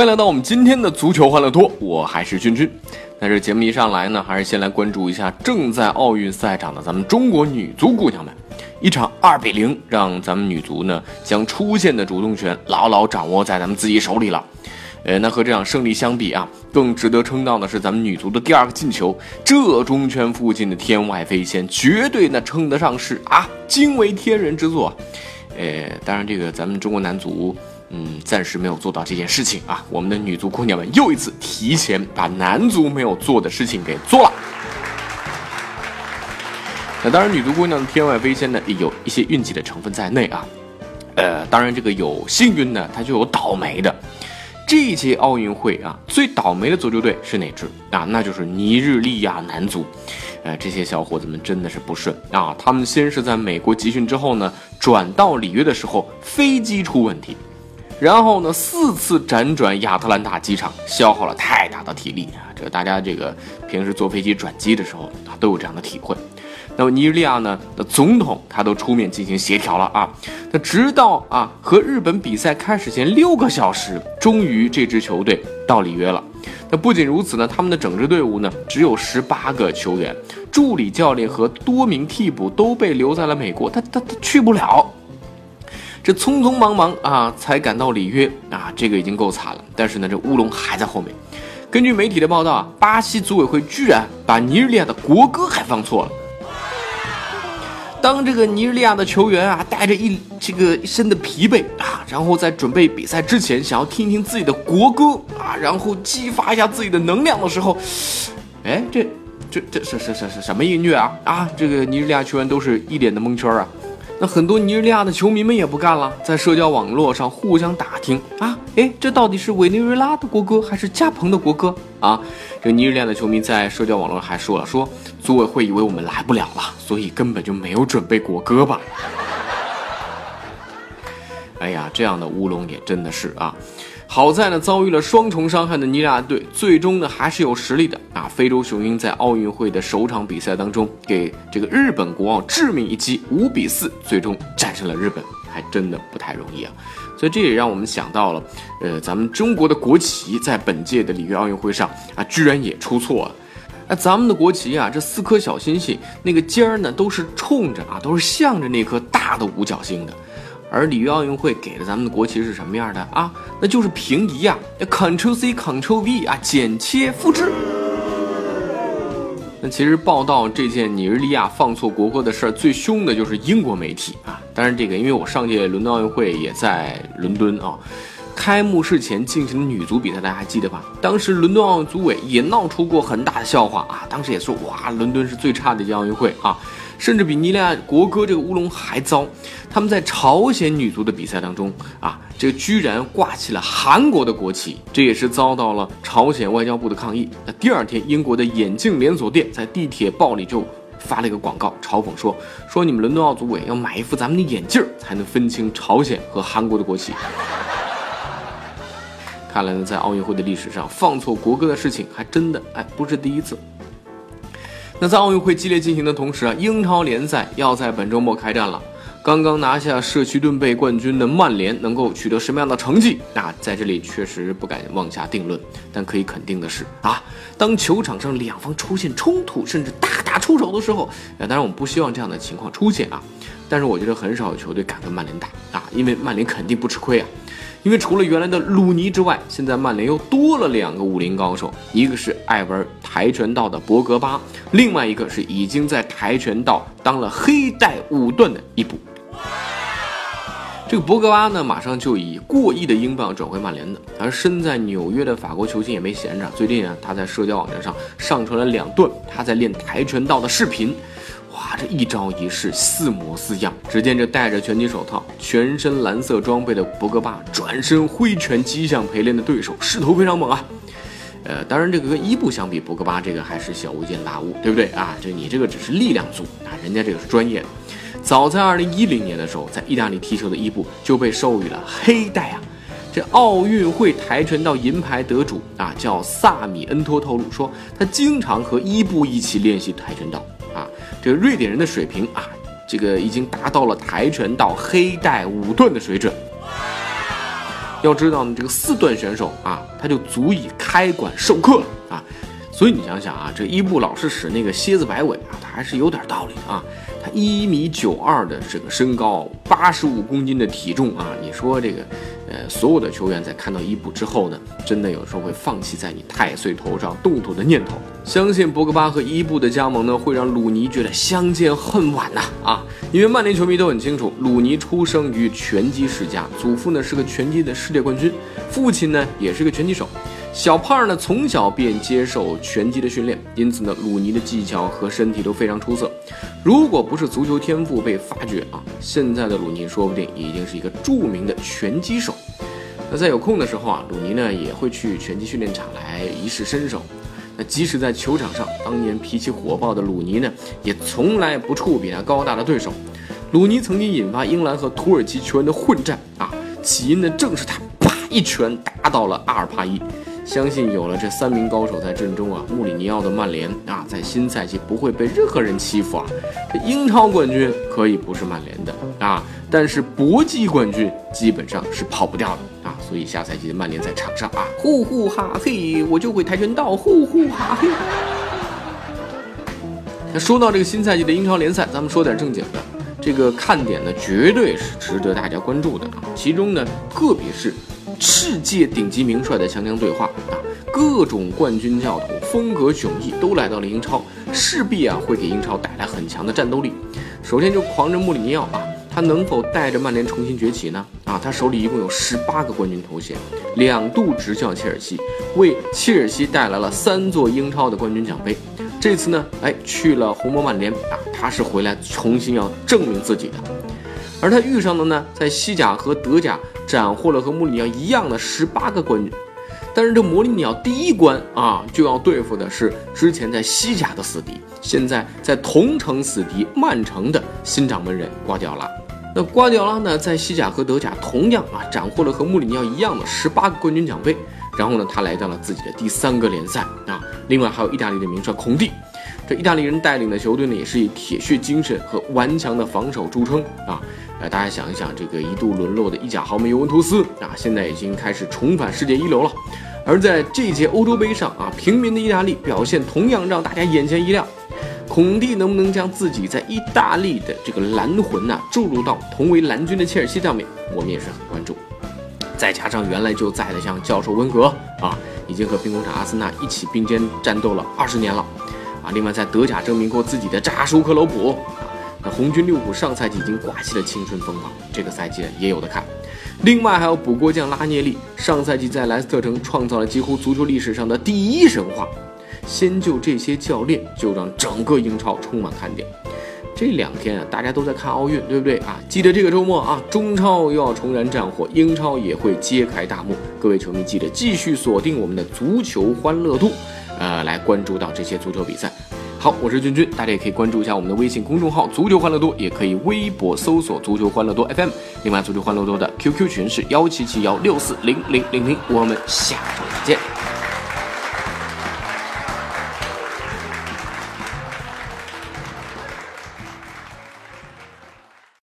欢迎来到我们今天的足球欢乐多，我还是君君。那这节目一上来呢，还是先来关注一下正在奥运赛场的咱们中国女足姑娘们。一场二比零，让咱们女足呢将出线的主动权牢牢掌握在咱们自己手里了。呃，那和这场胜利相比啊，更值得称道的是咱们女足的第二个进球，这中圈附近的天外飞仙，绝对那称得上是啊惊为天人之作。呃，当然这个咱们中国男足。嗯，暂时没有做到这件事情啊！我们的女足姑娘们又一次提前把男足没有做的事情给做了。那当然，女足姑娘的天外飞仙呢，也有一些运气的成分在内啊。呃，当然这个有幸运的，它就有倒霉的。这一届奥运会啊，最倒霉的足球队是哪支啊？那就是尼日利亚男足。呃，这些小伙子们真的是不顺啊！他们先是在美国集训之后呢，转到里约的时候，飞机出问题。然后呢，四次辗转亚特兰大机场，消耗了太大的体力啊！这个大家这个平时坐飞机转机的时候啊，都有这样的体会。那么尼日利亚呢的总统他都出面进行协调了啊。那直到啊和日本比赛开始前六个小时，终于这支球队到里约了。那不仅如此呢，他们的整支队伍呢只有十八个球员，助理教练和多名替补都被留在了美国，他他他去不了。这匆匆忙忙啊，才赶到里约啊，这个已经够惨了。但是呢，这乌龙还在后面。根据媒体的报道啊，巴西组委会居然把尼日利亚的国歌还放错了。当这个尼日利亚的球员啊，带着一这个一身的疲惫啊，然后在准备比赛之前，想要听听自己的国歌啊，然后激发一下自己的能量的时候，哎，这这这是是是是什么音乐啊？啊，这个尼日利亚球员都是一脸的蒙圈啊。那很多尼日利亚的球迷们也不干了，在社交网络上互相打听啊，哎，这到底是委内瑞拉的国歌还是加蓬的国歌啊？这尼日利亚的球迷在社交网络上还说了，说组委会以为我们来不了了，所以根本就没有准备国歌吧？哎呀，这样的乌龙也真的是啊。好在呢，遭遇了双重伤害的尼日利亚队，最终呢还是有实力的啊！非洲雄鹰在奥运会的首场比赛当中，给这个日本国奥致命一击，五比四，最终战胜了日本，还真的不太容易啊！所以这也让我们想到了，呃，咱们中国的国旗在本届的里约奥运会上啊，居然也出错了。那咱们的国旗啊，这四颗小星星，那个尖儿呢，都是冲着啊，都是向着那颗大的五角星的。而里约奥运会给了咱们的国旗是什么样的啊？那就是平移呀，Ctrl C Ctrl V 啊，剪切复制。那其实报道这件尼日利亚放错国歌的事儿最凶的就是英国媒体啊。当然这个，因为我上届伦敦奥运会也在伦敦啊，开幕式前进行的女足比赛，大家还记得吧？当时伦敦奥组委也闹出过很大的笑话啊，当时也说哇，伦敦是最差的一届奥运会啊。甚至比尼利亚国歌这个乌龙还糟，他们在朝鲜女足的比赛当中啊，这个居然挂起了韩国的国旗，这也是遭到了朝鲜外交部的抗议。那第二天，英国的眼镜连锁店在地铁报里就发了一个广告，嘲讽说：“说你们伦敦奥组委要买一副咱们的眼镜，才能分清朝鲜和韩国的国旗。”看来呢，在奥运会的历史上，放错国歌的事情还真的哎不是第一次。那在奥运会激烈进行的同时啊，英超联赛要在本周末开战了。刚刚拿下社区盾杯冠军的曼联能够取得什么样的成绩？那在这里确实不敢妄下定论。但可以肯定的是啊，当球场上两方出现冲突，甚至大打出手的时候，当然我们不希望这样的情况出现啊。但是我觉得很少有球队敢跟曼联打啊，因为曼联肯定不吃亏啊。因为除了原来的鲁尼之外，现在曼联又多了两个武林高手，一个是爱玩跆拳道的博格巴，另外一个是已经在跆拳道当了黑带五段的伊布。这个博格巴呢，马上就以过亿的英镑转回曼联的。而身在纽约的法国球星也没闲着，最近啊，他在社交网站上上传了两段他在练跆拳道的视频。哇，这一招一式似模似样。只见这戴着拳击手套、全身蓝色装备的博格巴转身挥拳击向陪练的对手，势头非常猛啊。呃，当然这个跟伊布相比，博格巴这个还是小巫见大巫，对不对啊？这你这个只是力量组啊，人家这个是专业的。早在二零一零年的时候，在意大利踢球的伊布就被授予了黑带啊。这奥运会跆拳道银牌得主啊，叫萨米恩托透露说，他经常和伊布一起练习跆拳道啊。这个瑞典人的水平啊，这个已经达到了跆拳道黑带五段的水准。要知道呢，这个四段选手啊，他就足以开馆授课了啊。所以你想想啊，这伊布老是使那个蝎子摆尾啊，他还是有点道理啊。他一米九二的这个身高，八十五公斤的体重啊，你说这个，呃，所有的球员在看到伊布之后呢，真的有时候会放弃在你太岁头上动土的念头。相信博格巴和伊布的加盟呢，会让鲁尼觉得相见恨晚呐啊！因为曼联球迷都很清楚，鲁尼出生于拳击世家，祖父呢是个拳击的世界冠军，父亲呢也是个拳击手。小胖呢从小便接受拳击的训练，因此呢，鲁尼的技巧和身体都非常出色。如果不是足球天赋被发掘啊，现在的鲁尼说不定已经是一个著名的拳击手。那在有空的时候啊，鲁尼呢也会去拳击训练场来一试身手。那即使在球场上，当年脾气火爆的鲁尼呢，也从来不触比他高大的对手。鲁尼曾经引发英格兰和土耳其球员的混战啊，起因呢正是他啪一拳打倒了阿尔帕伊。相信有了这三名高手在阵中啊，穆里尼奥的曼联啊，在新赛季不会被任何人欺负啊。这英超冠军可以不是曼联的啊，但是搏击冠军基本上是跑不掉的啊。所以下赛季的曼联在场上啊，呼呼哈嘿，我就会跆拳道，呼呼哈嘿。那说到这个新赛季的英超联赛，咱们说点正经的，这个看点呢，绝对是值得大家关注的啊。其中呢，个别是。世界顶级名帅的强强对话啊，各种冠军教头风格迥异都来到了英超，势必啊会给英超带来很强的战斗力。首先就狂人穆里尼奥啊，他能否带着曼联重新崛起呢？啊，他手里一共有十八个冠军头衔，两度执教切尔西，为切尔西带来了三座英超的冠军奖杯。这次呢，哎去了红魔曼联啊，他是回来重新要证明自己的。而他遇上的呢，在西甲和德甲斩获了和穆里尼奥一样的十八个冠军，但是这穆里尼奥第一关啊，就要对付的是之前在西甲的死敌，现在在同城死敌曼城的新掌门人瓜迪奥拉。那瓜迪奥拉呢，在西甲和德甲同样啊，斩获了和穆里尼奥一样的十八个冠军奖杯，然后呢，他来到了自己的第三个联赛啊。另外还有意大利的名帅孔蒂。这意大利人带领的球队呢，也是以铁血精神和顽强的防守著称啊。呃，大家想一想，这个一度沦落的意甲豪门尤文图斯啊，现在已经开始重返世界一流了。而在这届欧洲杯上啊，平民的意大利表现同样让大家眼前一亮。孔蒂能不能将自己在意大利的这个蓝魂呐注入到同为蓝军的切尔西上面，我们也是很关注。再加上原来就在的像教授温格啊，已经和兵工厂阿森纳一起并肩战斗了二十年了啊。另外在德甲证明过自己的扎舒克罗普。那红军利物浦上赛季已经刮起了青春风暴，这个赛季也有的看。另外还有补锅匠拉涅利，上赛季在莱斯特城创造了几乎足球历史上的第一神话。先就这些教练，就让整个英超充满看点。这两天啊，大家都在看奥运，对不对啊？记得这个周末啊，中超又要重燃战火，英超也会揭开大幕。各位球迷记得继续锁定我们的足球欢乐度，呃，来关注到这些足球比赛。好，我是君君，大家也可以关注一下我们的微信公众号“足球欢乐多”，也可以微博搜索“足球欢乐多 FM”。另外，足球欢乐多的 QQ 群是幺七七幺六四零零零零。我们下周再见。